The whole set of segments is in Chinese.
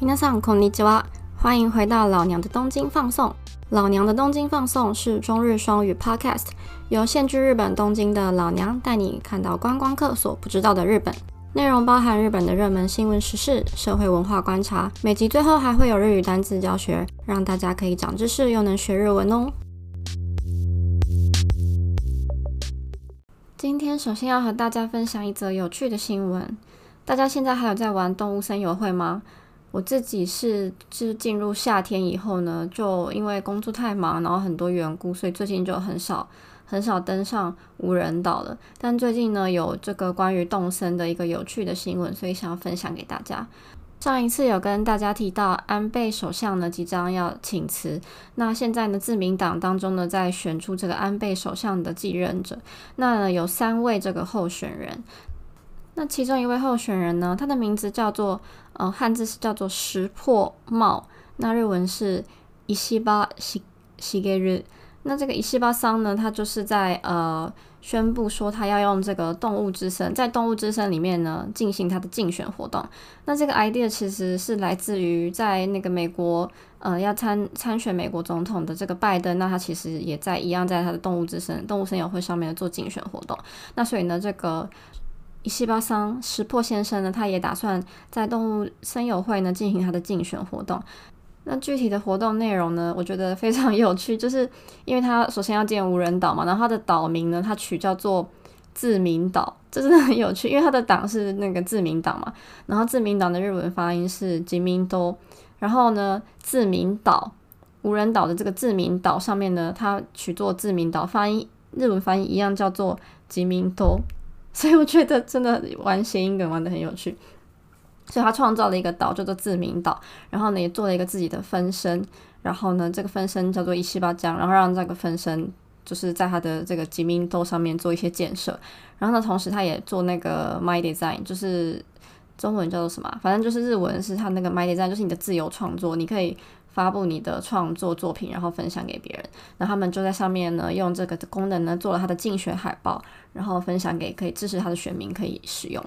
皆さんこんにちは，欢迎回到老娘的东京放送。老娘的东京放送是中日双语 Podcast，由现居日本东京的老娘带你看到观光客所不知道的日本。内容包含日本的热门新闻时事、社会文化观察，每集最后还会有日语单词教学，让大家可以长知识又能学日文哦。今天首先要和大家分享一则有趣的新闻。大家现在还有在玩动物森友会吗？ 我自己是就是进入夏天以后呢，就因为工作太忙，然后很多缘故，所以最近就很少很少登上无人岛了。但最近呢，有这个关于动森的一个有趣的新闻，所以想要分享给大家。上一次有跟大家提到安倍首相呢即将要请辞，那现在呢自民党当中呢在选出这个安倍首相的继任者，那有三位这个候选人。那其中一位候选人呢，他的名字叫做呃汉字是叫做石破茂，那日文是伊西巴西西给日。那这个伊西巴桑呢，他就是在呃宣布说他要用这个动物之声，在动物之声里面呢进行他的竞选活动。那这个 idea 其实是来自于在那个美国呃要参参选美国总统的这个拜登，那他其实也在一样在他的动物之声动物声友会上面做竞选活动。那所以呢，这个。伊西巴桑石破先生呢，他也打算在动物森友会呢进行他的竞选活动。那具体的活动内容呢，我觉得非常有趣，就是因为他首先要建无人岛嘛，然后他的岛名呢，他取叫做自民岛，这真的很有趣，因为他的党是那个自民党嘛，然后自民党的日文发音是吉民多，然后呢，自民岛无人岛的这个自民岛上面呢，它取作自民岛，发音日文发音一样叫做吉民多。所以我觉得真的玩谐音梗玩的很有趣，所以他创造了一个岛叫做自民岛，然后呢也做了一个自己的分身，然后呢这个分身叫做一七八江，然后让这个分身就是在他的这个吉民岛上面做一些建设，然后呢同时他也做那个 My Design，就是中文叫做什么，反正就是日文是他那个 My Design，就是你的自由创作，你可以。发布你的创作作品，然后分享给别人。那他们就在上面呢，用这个功能呢，做了他的竞选海报，然后分享给可以支持他的选民可以使用。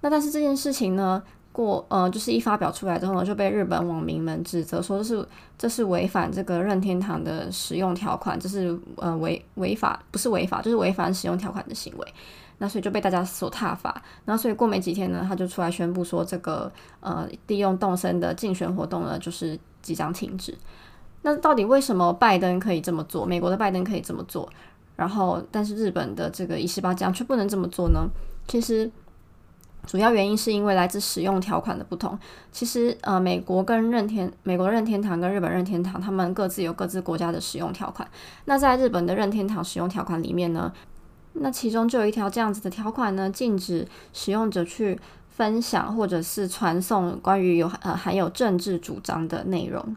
那但是这件事情呢，过呃，就是一发表出来之后呢，就被日本网民们指责说是这是违反这个任天堂的使用条款，这是呃违违法，不是违法，就是违反使用条款的行为。那所以就被大家所挞伐。然后所以过没几天呢，他就出来宣布说，这个呃利用动森的竞选活动呢，就是。即将停止。那到底为什么拜登可以这么做？美国的拜登可以这么做，然后但是日本的这个伊势巴江却不能这么做呢？其实主要原因是因为来自使用条款的不同。其实呃，美国跟任天美国任天堂跟日本任天堂，他们各自有各自国家的使用条款。那在日本的任天堂使用条款里面呢，那其中就有一条这样子的条款呢，禁止使用者去。分享或者是传送关于有呃含有政治主张的内容，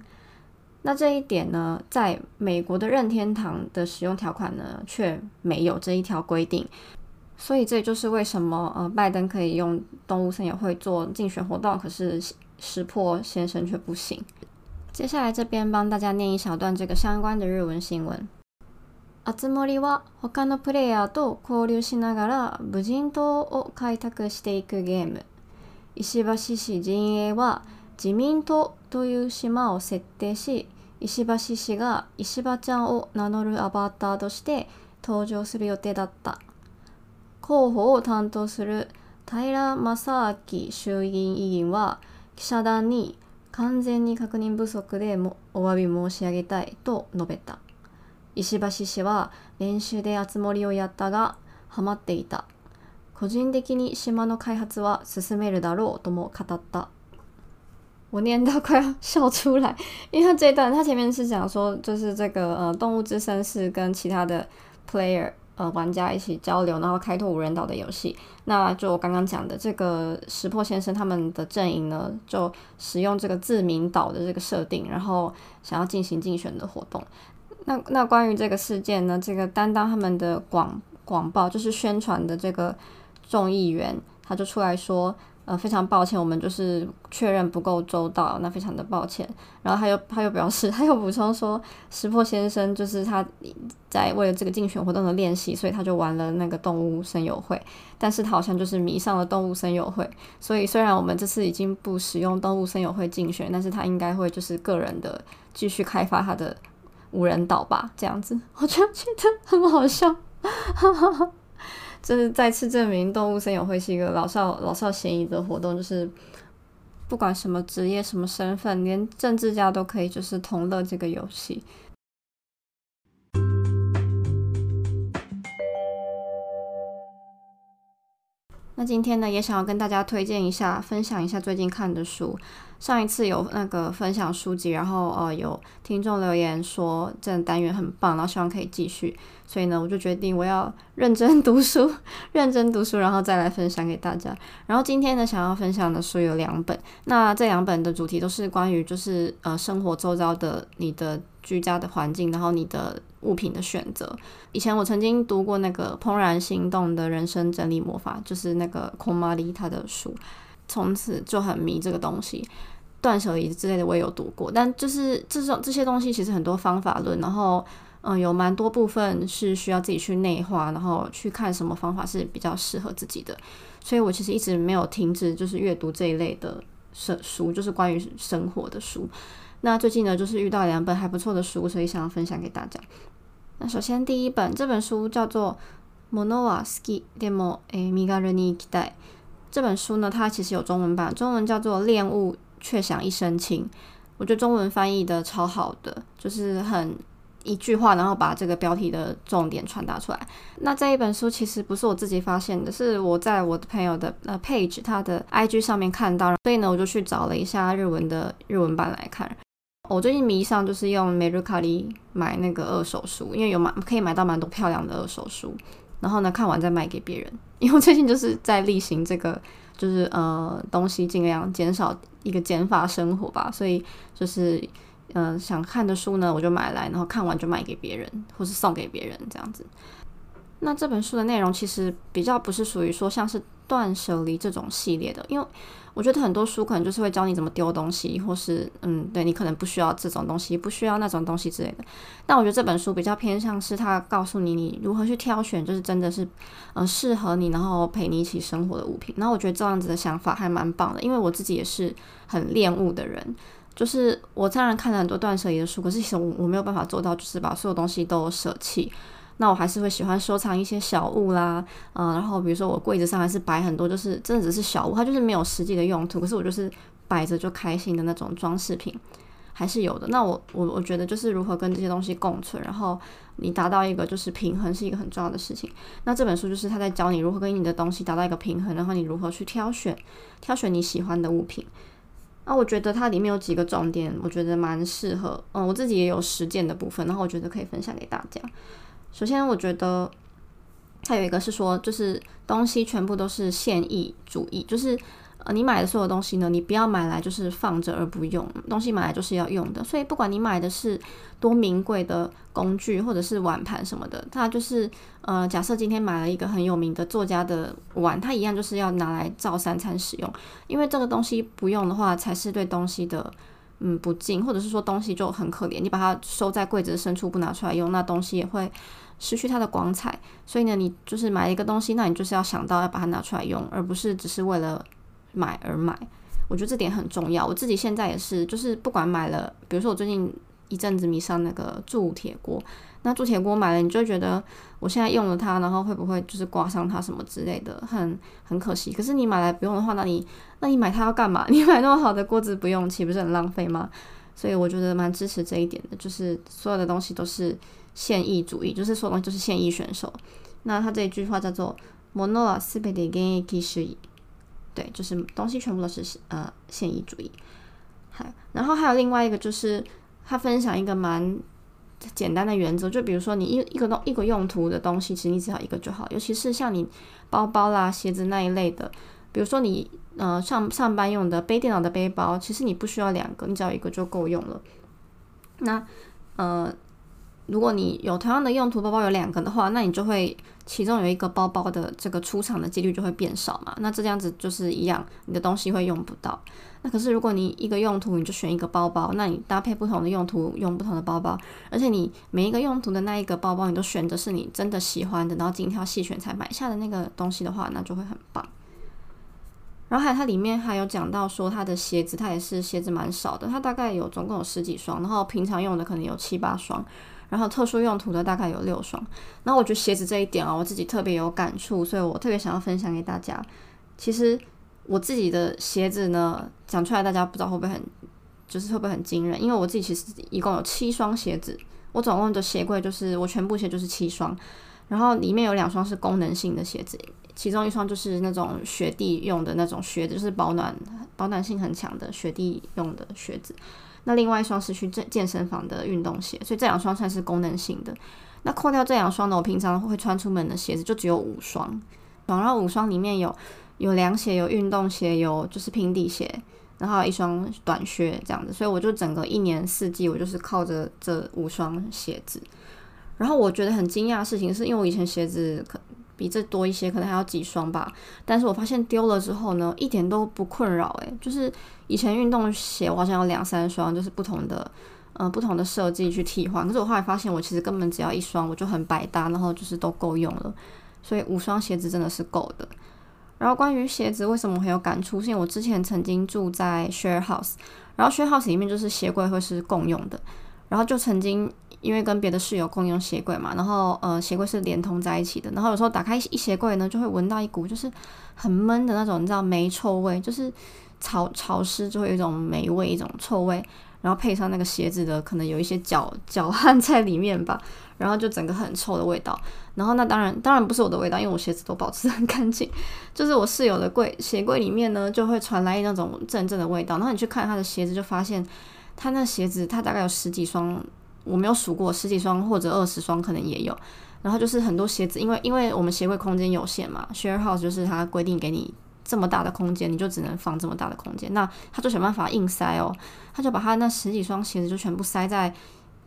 那这一点呢，在美国的任天堂的使用条款呢，却没有这一条规定，所以这就是为什么呃拜登可以用动物森友会做竞选活动，可是石破先生却不行。接下来这边帮大家念一小段这个相关的日文新闻。あつ森は他のプレイヤーと交流しながら無人島を開拓していくゲーム。石橋市陣営は自民党という島を設定し、石橋氏が石破ちゃんを名乗るアバターとして登場する予定だった。候補を担当する平正明衆議院議員は記者団に完全に確認不足でもお詫び申し上げたいと述べた。石橋氏は練習で熱盛をやったがハマっていた個人的に島の開発は進めるだろうとも語った我念到快要笑出来，因为他这一段，他前面是讲说，就是这个呃，动物之声是跟其他的 player 呃玩家一起交流，然后开拓无人岛的游戏。那就我刚刚讲的这个石破先生他们的阵营呢，就使用这个自民岛的这个设定，然后想要进行竞选的活动。 那那关于这个事件呢，这个担当他们的广广报就是宣传的这个众议员，他就出来说，呃，非常抱歉，我们就是确认不够周到，那非常的抱歉。然后他又他又表示，他又补充说，石破先生就是他在为了这个竞选活动的练习，所以他就玩了那个动物声友会，但是他好像就是迷上了动物声友会，所以虽然我们这次已经不使用动物声友会竞选，但是他应该会就是个人的继续开发他的无人岛吧，这样子，我就觉得很好笑。这是再次证明动物森友会是一个老少老少咸宜的活动，就是不管什么职业、什么身份，连政治家都可以就是同乐这个游戏。那今天呢，也想要跟大家推荐一下，分享一下最近看的书。上一次有那个分享书籍，然后呃有听众留言说这单元很棒，然后希望可以继续，所以呢我就决定我要认真读书，认真读书，然后再来分享给大家。然后今天呢想要分享的书有两本，那这两本的主题都是关于就是呃生活周遭的你的居家的环境，然后你的物品的选择。以前我曾经读过那个《怦然心动的人生整理魔法》，就是那个空玛丽他的书。从此就很迷这个东西，断舍离之类的我也有读过，但就是这种这些东西其实很多方法论，然后嗯有蛮多部分是需要自己去内化，然后去看什么方法是比较适合自己的，所以我其实一直没有停止就是阅读这一类的书，书就是关于生活的书。那最近呢就是遇到两本还不错的书，所以想要分享给大家。那首先第一本这本书叫做《Mono wa ski demo e migaru ni i k i 这本书呢，它其实有中文版，中文叫做《恋物却想一身轻》。我觉得中文翻译的超好的，就是很一句话，然后把这个标题的重点传达出来。那这一本书其实不是我自己发现的，是我在我的朋友的呃 page 他的 IG 上面看到，所以呢，我就去找了一下日文的日文版来看。我最近迷上就是用美日卡利买那个二手书，因为有买可以买到蛮多漂亮的二手书。然后呢，看完再卖给别人。因为最近就是在例行这个，就是呃，东西尽量减少一个减法生活吧。所以就是嗯，想看的书呢，我就买来，然后看完就卖给别人，或是送给别人这样子。那这本书的内容其实比较不是属于说像是断舍离这种系列的，因为。我觉得很多书可能就是会教你怎么丢东西，或是嗯，对你可能不需要这种东西，不需要那种东西之类的。但我觉得这本书比较偏向是它告诉你你如何去挑选，就是真的是嗯适合你，然后陪你一起生活的物品。然后我觉得这样子的想法还蛮棒的，因为我自己也是很恋物的人，就是我当然看了很多断舍离的书，可是其实我我没有办法做到，就是把所有东西都舍弃。那我还是会喜欢收藏一些小物啦，嗯，然后比如说我柜子上还是摆很多，就是真的只是小物，它就是没有实际的用途，可是我就是摆着就开心的那种装饰品，还是有的。那我我我觉得就是如何跟这些东西共存，然后你达到一个就是平衡，是一个很重要的事情。那这本书就是他在教你如何跟你的东西达到一个平衡，然后你如何去挑选挑选你喜欢的物品。那我觉得它里面有几个重点，我觉得蛮适合，嗯，我自己也有实践的部分，然后我觉得可以分享给大家。首先，我觉得它有一个是说，就是东西全部都是现役主义，就是呃，你买的所有东西呢，你不要买来就是放着而不用，东西买来就是要用的。所以，不管你买的是多名贵的工具，或者是碗盘什么的，它就是呃，假设今天买了一个很有名的作家的碗，它一样就是要拿来照三餐使用，因为这个东西不用的话，才是对东西的。嗯，不敬，或者是说东西就很可怜，你把它收在柜子的深处不拿出来用，那东西也会失去它的光彩。所以呢，你就是买一个东西，那你就是要想到要把它拿出来用，而不是只是为了买而买。我觉得这点很重要。我自己现在也是，就是不管买了，比如说我最近一阵子迷上那个铸铁锅。那铸铁锅买了，你就觉得我现在用了它，然后会不会就是刮伤它什么之类的，很很可惜。可是你买来不用的话，那你那你买它要干嘛？你买那么好的锅子不用，岂不是很浪费吗？所以我觉得蛮支持这一点的，就是所有的东西都是现役主义，就是说东西都是现役选手。那他这一句话叫做 “mono a s p e d e g e 对，就是东西全部都是呃现役主义。还然后还有另外一个就是他分享一个蛮。简单的原则，就比如说你一一个东一个用途的东西，其实你只要一个就好。尤其是像你包包啦、鞋子那一类的，比如说你呃上上班用的背电脑的背包，其实你不需要两个，你只要一个就够用了。那呃如果你有同样的用途包包有两个的话，那你就会其中有一个包包的这个出厂的几率就会变少嘛。那这样子就是一样，你的东西会用不到。那可是如果你一个用途你就选一个包包，那你搭配不同的用途用不同的包包，而且你每一个用途的那一个包包你都选择是你真的喜欢的，然后精挑细选才买下的那个东西的话，那就会很棒。然后还有它里面还有讲到说它的鞋子，它也是鞋子蛮少的，它大概有总共有十几双，然后平常用的可能有七八双，然后特殊用途的大概有六双。然后我觉得鞋子这一点啊，我自己特别有感触，所以我特别想要分享给大家。其实我自己的鞋子呢，讲出来大家不知道会不会很，就是会不会很惊人？因为我自己其实一共有七双鞋子，我总共的鞋柜就是我全部鞋就是七双，然后里面有两双是功能性的鞋子。其中一双就是那种雪地用的那种靴子，就是保暖保暖性很强的雪地用的靴子。那另外一双是去健健身房的运动鞋，所以这两双算是功能性的。那扣掉这两双呢，我平常会穿出门的鞋子就只有五双。然后五双里面有有凉鞋、有运动鞋、有就是平底鞋，然后一双短靴这样子。所以我就整个一年四季，我就是靠着这五双鞋子。然后我觉得很惊讶的事情是，因为我以前鞋子可。比这多一些，可能还要几双吧。但是我发现丢了之后呢，一点都不困扰。诶，就是以前运动鞋我好像有两三双，就是不同的，呃，不同的设计去替换。可是我后来发现，我其实根本只要一双，我就很百搭，然后就是都够用了。所以五双鞋子真的是够的。然后关于鞋子为什么很有感触？是因为我之前曾经住在 share house，然后 share house 里面就是鞋柜会是共用的，然后就曾经。因为跟别的室友共用鞋柜嘛，然后呃鞋柜是连通在一起的，然后有时候打开一鞋柜呢，就会闻到一股就是很闷的那种，你知道霉臭味，就是潮潮湿就会有一种霉味，一种臭味，然后配上那个鞋子的可能有一些脚脚汗在里面吧，然后就整个很臭的味道。然后那当然当然不是我的味道，因为我鞋子都保持很干净，就是我室友的柜鞋柜里面呢就会传来那种阵阵的味道。然后你去看他的鞋子，就发现他那鞋子他大概有十几双。我没有数过十几双或者二十双，可能也有。然后就是很多鞋子，因为因为我们鞋柜空间有限嘛，share house 就是它规定给你这么大的空间，你就只能放这么大的空间。那他就想办法硬塞哦，他就把他那十几双鞋子就全部塞在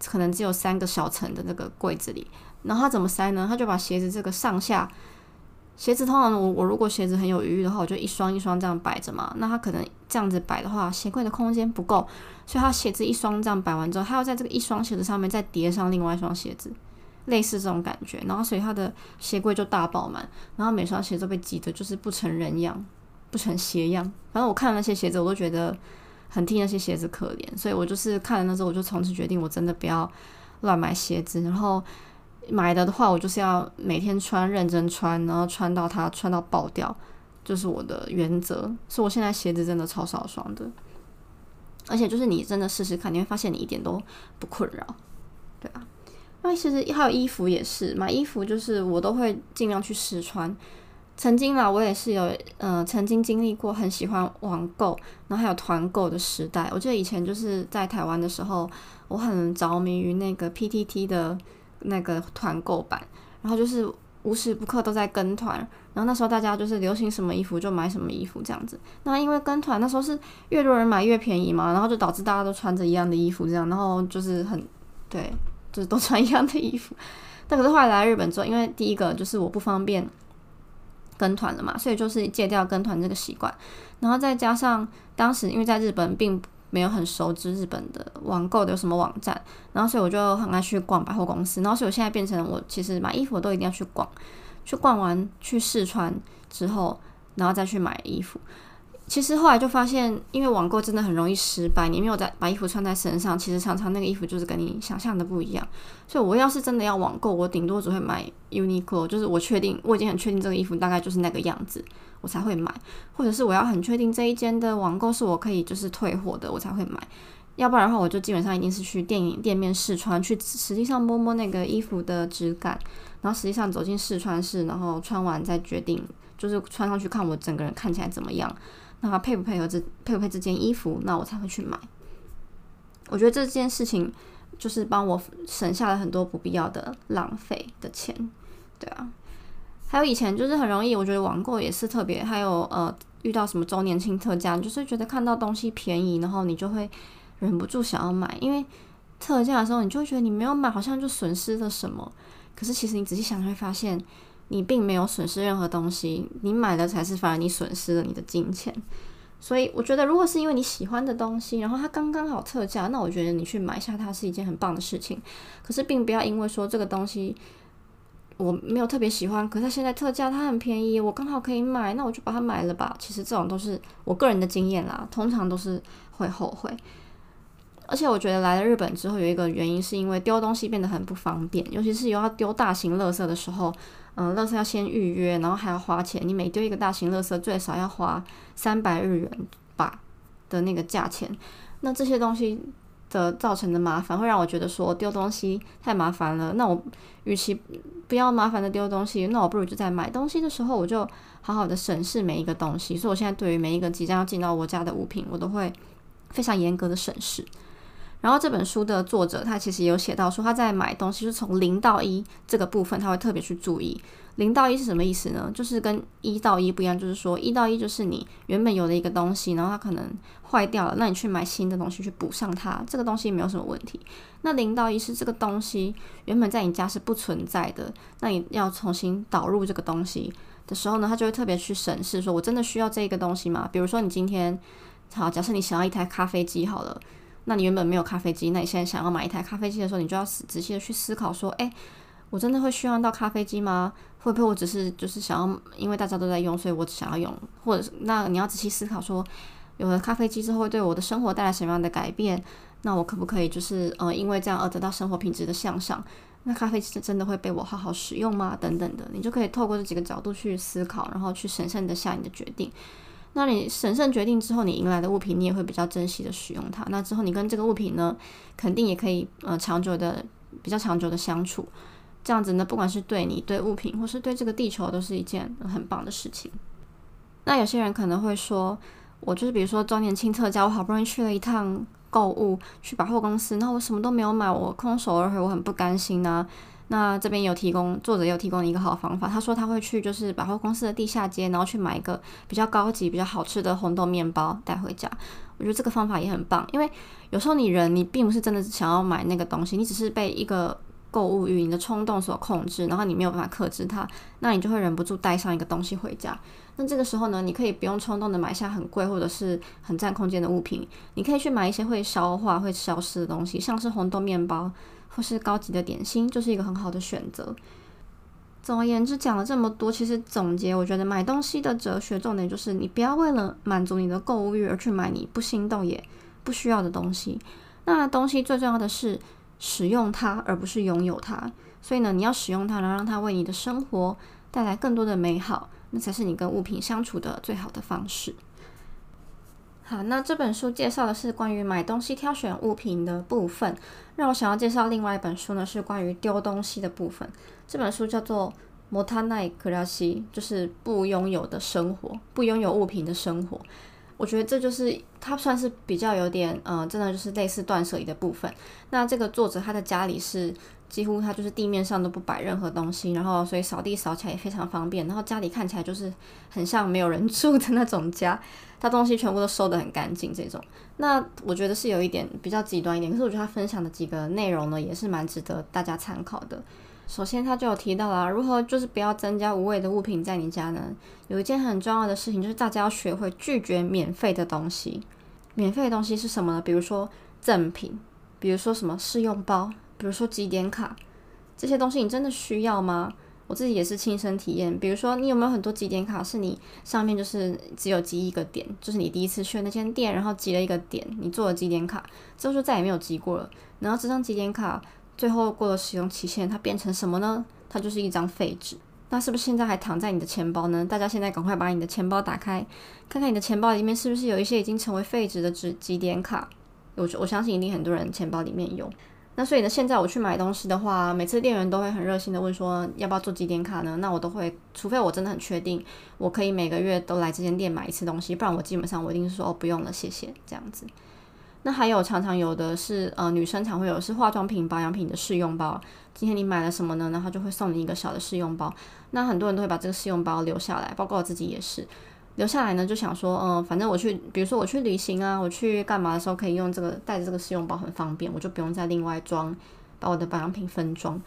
可能只有三个小层的那个柜子里。然后他怎么塞呢？他就把鞋子这个上下。鞋子通常我我如果鞋子很有余裕的话，我就一双一双这样摆着嘛。那他可能这样子摆的话，鞋柜的空间不够，所以他鞋子一双这样摆完之后，他要在这个一双鞋子上面再叠上另外一双鞋子，类似这种感觉。然后所以他的鞋柜就大爆满，然后每双鞋都被挤得就是不成人样，不成鞋样。反正我看那些鞋子，我都觉得很替那些鞋子可怜，所以我就是看了那之后，我就从此决定，我真的不要乱买鞋子，然后。买的的话，我就是要每天穿，认真穿，然后穿到它穿到爆掉，就是我的原则。所以我现在鞋子真的超少双的，而且就是你真的试试看，你会发现你一点都不困扰，对啊。那其实还有衣服也是，买衣服就是我都会尽量去试穿。曾经啦，我也是有呃曾经经历过很喜欢网购，然后还有团购的时代。我记得以前就是在台湾的时候，我很着迷于那个 PTT 的。那个团购版，然后就是无时不刻都在跟团，然后那时候大家就是流行什么衣服就买什么衣服这样子。那因为跟团那时候是越多人买越便宜嘛，然后就导致大家都穿着一样的衣服这样，然后就是很对，就是都穿一样的衣服。但可是后来来日本之后，因为第一个就是我不方便跟团了嘛，所以就是戒掉跟团这个习惯，然后再加上当时因为在日本并。没有很熟知日本的网购的有什么网站，然后所以我就很爱去逛百货公司，然后所以我现在变成我其实买衣服都一定要去逛，去逛完去试穿之后，然后再去买衣服。其实后来就发现，因为网购真的很容易失败。你没有在把衣服穿在身上，其实常常那个衣服就是跟你想象的不一样。所以我要是真的要网购，我顶多只会买 Uniqlo，就是我确定我已经很确定这个衣服大概就是那个样子，我才会买。或者是我要很确定这一间的网购是我可以就是退货的，我才会买。要不然的话，我就基本上一定是去电影店面试穿，去实际上摸摸那个衣服的质感，然后实际上走进试穿室，然后穿完再决定，就是穿上去看我整个人看起来怎么样。那配不配合这配不配这件衣服，那我才会去买。我觉得这件事情就是帮我省下了很多不必要的浪费的钱，对啊。还有以前就是很容易，我觉得网购也是特别，还有呃遇到什么周年庆特价，就是觉得看到东西便宜，然后你就会忍不住想要买，因为特价的时候，你就会觉得你没有买，好像就损失了什么。可是其实你仔细想，会发现你并没有损失任何东西，你买的才是反而你损失了你的金钱。所以我觉得，如果是因为你喜欢的东西，然后它刚刚好特价，那我觉得你去买下它是一件很棒的事情。可是并不要因为说这个东西我没有特别喜欢，可是它现在特价，它很便宜，我刚好可以买，那我就把它买了吧。其实这种都是我个人的经验啦，通常都是会后悔。而且我觉得来了日本之后，有一个原因是因为丢东西变得很不方便，尤其是有要丢大型垃圾的时候。嗯，垃圾要先预约，然后还要花钱。你每丢一个大型垃圾，最少要花三百日元吧的那个价钱。那这些东西的造成的麻烦，会让我觉得说丢东西太麻烦了。那我与其不要麻烦的丢东西，那我不如就在买东西的时候，我就好好的审视每一个东西。所以我现在对于每一个即将要进到我家的物品，我都会非常严格的审视。然后这本书的作者他其实有写到说他在买东西是从零到一这个部分他会特别去注意。零到一是什么意思呢？就是跟一到一不一样，就是说一到一就是你原本有的一个东西，然后它可能坏掉了，那你去买新的东西去补上它，这个东西没有什么问题。那零到一是这个东西原本在你家是不存在的，那你要重新导入这个东西的时候呢，他就会特别去审视，说我真的需要这个东西吗？比如说你今天好，假设你想要一台咖啡机好了。那你原本没有咖啡机，那你现在想要买一台咖啡机的时候，你就要仔细的去思考说，诶，我真的会需要到咖啡机吗？会不会我只是就是想要，因为大家都在用，所以我只想要用，或者是那你要仔细思考说，有了咖啡机之后会对我的生活带来什么样的改变？那我可不可以就是呃，因为这样而得到生活品质的向上？那咖啡机真的会被我好好使用吗？等等的，你就可以透过这几个角度去思考，然后去审慎的下你的决定。那你审慎决定之后，你迎来的物品，你也会比较珍惜的使用它。那之后，你跟这个物品呢，肯定也可以呃长久的、比较长久的相处。这样子呢，不管是对你、对物品，或是对这个地球，都是一件很棒的事情。那有些人可能会说，我就是比如说周年庆特价，我好不容易去了一趟购物，去百货公司，那我什么都没有买，我空手而回，我很不甘心呐。那这边有提供，作者有提供一个好方法。他说他会去就是百货公司的地下街，然后去买一个比较高级、比较好吃的红豆面包带回家。我觉得这个方法也很棒，因为有时候你人你并不是真的想要买那个东西，你只是被一个购物欲、你的冲动所控制，然后你没有办法克制它，那你就会忍不住带上一个东西回家。那这个时候呢，你可以不用冲动的买下很贵或者是很占空间的物品，你可以去买一些会消化、会消失的东西，像是红豆面包。或是高级的点心，就是一个很好的选择。总而言之，讲了这么多，其实总结，我觉得买东西的哲学重点就是，你不要为了满足你的购物欲而去买你不心动也不需要的东西。那东西最重要的是使用它，而不是拥有它。所以呢，你要使用它，然后让它为你的生活带来更多的美好，那才是你跟物品相处的最好的方式。好，那这本书介绍的是关于买东西挑选物品的部分。那我想要介绍另外一本书呢，是关于丢东西的部分。这本书叫做《莫塔奈克拉西》，就是不拥有的生活，不拥有物品的生活。我觉得这就是它算是比较有点，嗯，真的就是类似断舍离的部分。那这个作者他的家里是。几乎他就是地面上都不摆任何东西，然后所以扫地扫起来也非常方便，然后家里看起来就是很像没有人 住的那种家，他东西全部都收得很干净这种。那我觉得是有一点比较极端一点，可是我觉得他分享的几个内容呢也是蛮值得大家参考的。首先他就有提到了如何就是不要增加无谓的物品在你家呢？有一件很重要的事情就是大家要学会拒绝免费的东西。免费的东西是什么呢？比如说赠品，比如说什么试用包。比如说积点卡这些东西，你真的需要吗？我自己也是亲身体验。比如说，你有没有很多积点卡，是你上面就是只有积一个点，就是你第一次去那间店，然后积了一个点，你做了积点卡之后就再也没有积过了。然后这张积点卡最后过了使用期限，它变成什么呢？它就是一张废纸。那是不是现在还躺在你的钱包呢？大家现在赶快把你的钱包打开，看看你的钱包里面是不是有一些已经成为废纸的纸积点卡。我我相信一定很多人钱包里面有。那所以呢，现在我去买东西的话，每次店员都会很热心的问说要不要做几点卡呢？那我都会，除非我真的很确定我可以每个月都来这间店买一次东西，不然我基本上我一定是说哦不用了，谢谢这样子。那还有常常有的是呃女生常会有是化妆品、保养品的试用包，今天你买了什么呢？然后就会送你一个小的试用包。那很多人都会把这个试用包留下来，包括我自己也是。留下来呢，就想说，嗯，反正我去，比如说我去旅行啊，我去干嘛的时候可以用这个带着这个试用包很方便，我就不用再另外装，把我的保养品分装。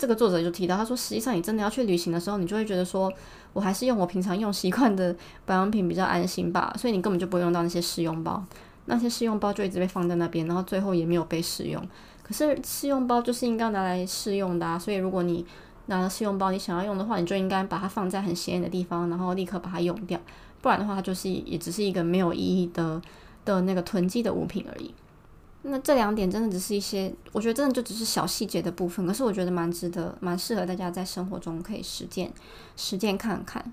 这个作者就提到，他说，实际上你真的要去旅行的时候，你就会觉得说，我还是用我平常用习惯的保养品比较安心吧，所以你根本就不会用到那些试用包，那些试用包就一直被放在那边，然后最后也没有被使用。可是试用包就是应该拿来试用的，啊，所以如果你拿了试用包，你想要用的话，你就应该把它放在很显眼的地方，然后立刻把它用掉，不然的话，它就是也只是一个没有意义的的那个囤积的物品而已。那这两点真的只是一些，我觉得真的就只是小细节的部分，可是我觉得蛮值得、蛮适合大家在生活中可以实践、实践看看。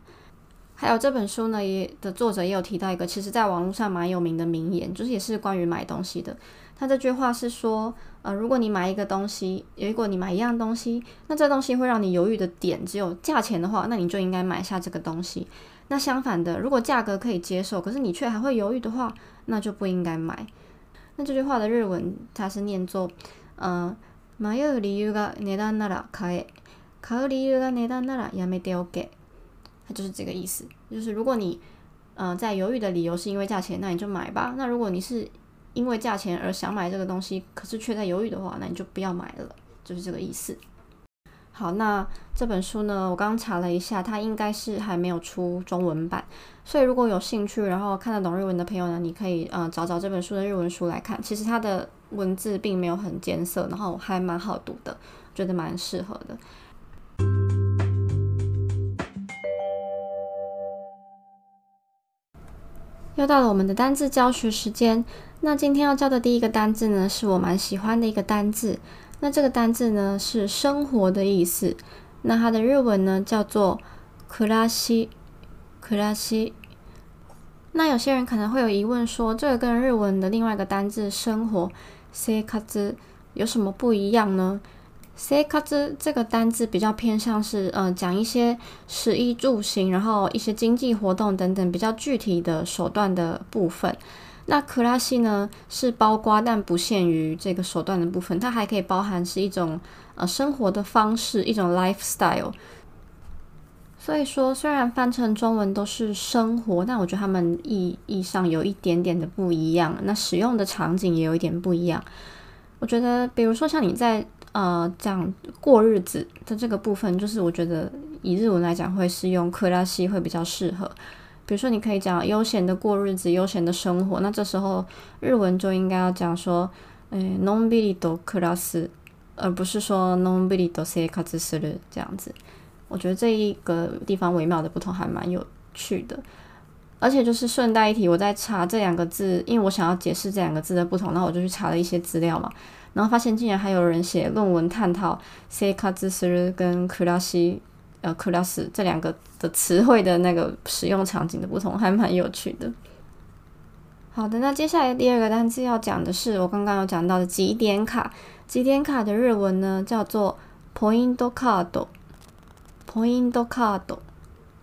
还有这本书呢，也的作者也有提到一个，其实在网络上蛮有名的名言，就是也是关于买东西的。他这句话是说，呃，如果你买一个东西，如果你买一样东西，那这东西会让你犹豫的点只有价钱的话，那你就应该买下这个东西。那相反的，如果价格可以接受，可是你却还会犹豫的话，那就不应该买。那这句话的日文它是念作，呃，迷う理由が値段なら買え、買う理由が値段ならやめておけ。 它就是这个意思，就是如果你，呃，在犹豫的理由是因为价钱，那你就买吧。那如果你是因为价钱而想买这个东西，可是却在犹豫的话，那你就不要买了，就是这个意思。好，那这本书呢，我刚刚查了一下，它应该是还没有出中文版，所以如果有兴趣，然后看得懂日文的朋友呢，你可以呃找找这本书的日文书来看。其实它的文字并没有很艰涩，然后还蛮好读的，觉得蛮适合的。又到了我们的单字教学时间。那今天要教的第一个单字呢，是我蛮喜欢的一个单字。那这个单字呢，是生活的意思。那它的日文呢，叫做クラシ、クラシ。那有些人可能会有疑问，说这个跟日文的另外一个单字生活、生活有什么不一样呢？ 生活这个单字比较偏向是，呃，讲一些食衣住行，然后一些经济活动等等比较具体的手段的部分。那克拉西呢，是包括但不限于这个手段的部分，它还可以包含是一种呃生活的方式，一种 lifestyle。所以说，虽然翻成中文都是生活，但我觉得他们意义上有一点点的不一样，那使用的场景也有一点不一样。我觉得，比如说像你在呃，讲过日子的这个部分，就是我觉得以日文来讲，会是用克拉西会比较适合。比如说，你可以讲悠闲的过日子，悠闲的生活，那这时候日文就应该要讲说，诶，non bili do class，而不是说 non bili do se k a z s 这样子。我觉得这一个地方微妙的不同还蛮有趣的。而且就是顺带一提，我在查这两个字，因为我想要解释这两个字的不同，那我就去查了一些资料嘛。然后发现竟然还有人写论文探讨 “say k a z s 跟 “class” 呃 “class” 这两个的词汇的那个使用场景的不同，还蛮有趣的。好的，那接下来第二个单词要讲的是我刚刚有讲到的几点卡。几点卡的日文呢叫做 “point card”，“point card”，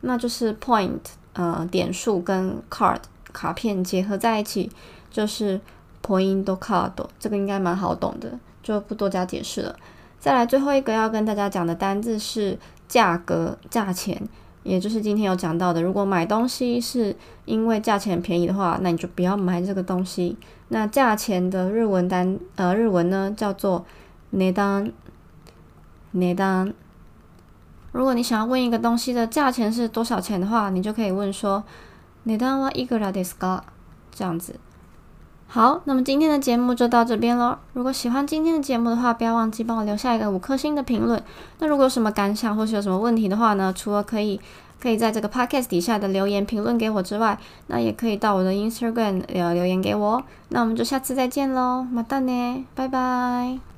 那就是 “point” 呃点数跟 “card” 卡片结合在一起，就是。point card，这个应该蛮好懂的，就不多加解释了。再来最后一个要跟大家讲的单字是价格、价钱，也就是今天有讲到的。如果买东西是因为价钱便宜的话，那你就不要买这个东西。那价钱的日文单呃日文呢叫做値段，値段。如果你想要问一个东西的价钱是多少钱的话，你就可以问说値段はいくらですか？这样子。 好，那么今天的节目就到这边喽。如果喜欢今天的节目的话，不要忘记帮我留下一个五颗星的评论。那如果有什么感想或是有什么问题的话呢？除了可以可以在这个 podcast 底下的留言评论给我之外，那也可以到我的 Instagram 留留言给我。那我们就下次再见喽，马达呢，拜拜。